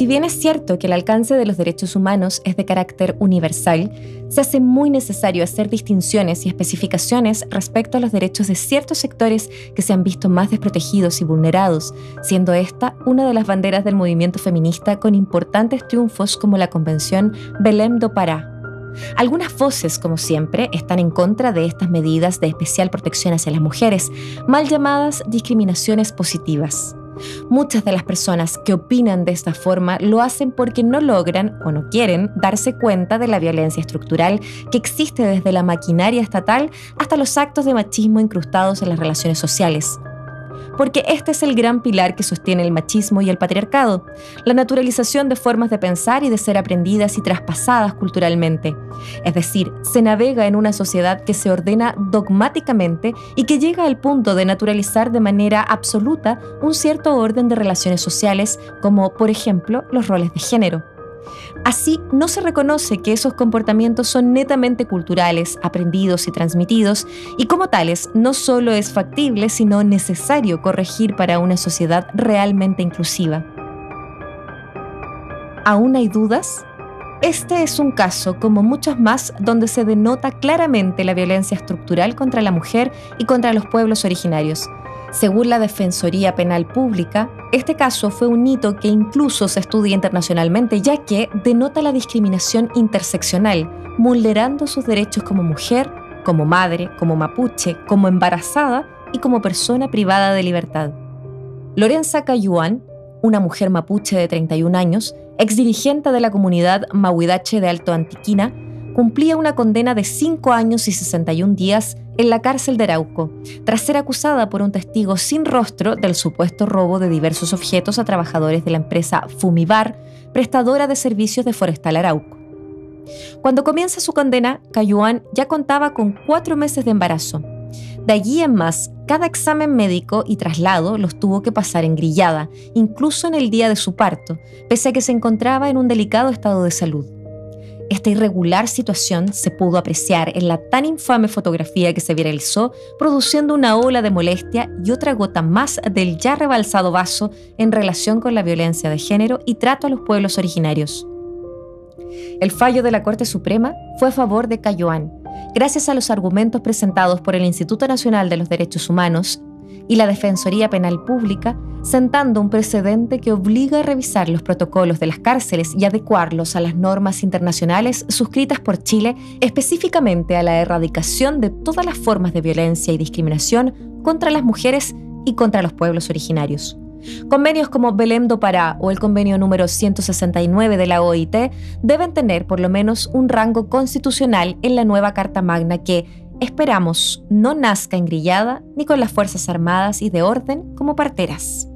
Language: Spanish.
Si bien es cierto que el alcance de los derechos humanos es de carácter universal, se hace muy necesario hacer distinciones y especificaciones respecto a los derechos de ciertos sectores que se han visto más desprotegidos y vulnerados, siendo esta una de las banderas del movimiento feminista con importantes triunfos como la Convención Belém do Pará. Algunas voces, como siempre, están en contra de estas medidas de especial protección hacia las mujeres, mal llamadas discriminaciones positivas. Muchas de las personas que opinan de esta forma lo hacen porque no logran o no quieren darse cuenta de la violencia estructural que existe desde la maquinaria estatal hasta los actos de machismo incrustados en las relaciones sociales porque este es el gran pilar que sostiene el machismo y el patriarcado, la naturalización de formas de pensar y de ser aprendidas y traspasadas culturalmente. Es decir, se navega en una sociedad que se ordena dogmáticamente y que llega al punto de naturalizar de manera absoluta un cierto orden de relaciones sociales, como por ejemplo los roles de género. Así, no se reconoce que esos comportamientos son netamente culturales, aprendidos y transmitidos, y como tales no solo es factible, sino necesario corregir para una sociedad realmente inclusiva. ¿Aún hay dudas? Este es un caso, como muchos más, donde se denota claramente la violencia estructural contra la mujer y contra los pueblos originarios. Según la Defensoría Penal Pública, este caso fue un hito que incluso se estudia internacionalmente, ya que denota la discriminación interseccional, vulnerando sus derechos como mujer, como madre, como mapuche, como embarazada y como persona privada de libertad. Lorenza Cayuan, una mujer mapuche de 31 años, exdirigente de la comunidad Mahuidache de Alto Antiquina, cumplía una condena de 5 años y 61 días en la cárcel de Arauco, tras ser acusada por un testigo sin rostro del supuesto robo de diversos objetos a trabajadores de la empresa Fumibar, prestadora de servicios de Forestal Arauco. Cuando comienza su condena, Cayuan ya contaba con cuatro meses de embarazo. De allí en más, cada examen médico y traslado los tuvo que pasar en grillada, incluso en el día de su parto, pese a que se encontraba en un delicado estado de salud. Esta irregular situación se pudo apreciar en la tan infame fotografía que se viralizó, produciendo una ola de molestia y otra gota más del ya rebalsado vaso en relación con la violencia de género y trato a los pueblos originarios. El fallo de la Corte Suprema fue a favor de Cayoán, gracias a los argumentos presentados por el Instituto Nacional de los Derechos Humanos y la Defensoría Penal Pública, sentando un precedente que obliga a revisar los protocolos de las cárceles y adecuarlos a las normas internacionales suscritas por Chile, específicamente a la erradicación de todas las formas de violencia y discriminación contra las mujeres y contra los pueblos originarios. Convenios como Belém do Pará o el convenio número 169 de la OIT deben tener por lo menos un rango constitucional en la nueva Carta Magna que, esperamos no nazca engrillada ni con las Fuerzas Armadas y de orden como parteras.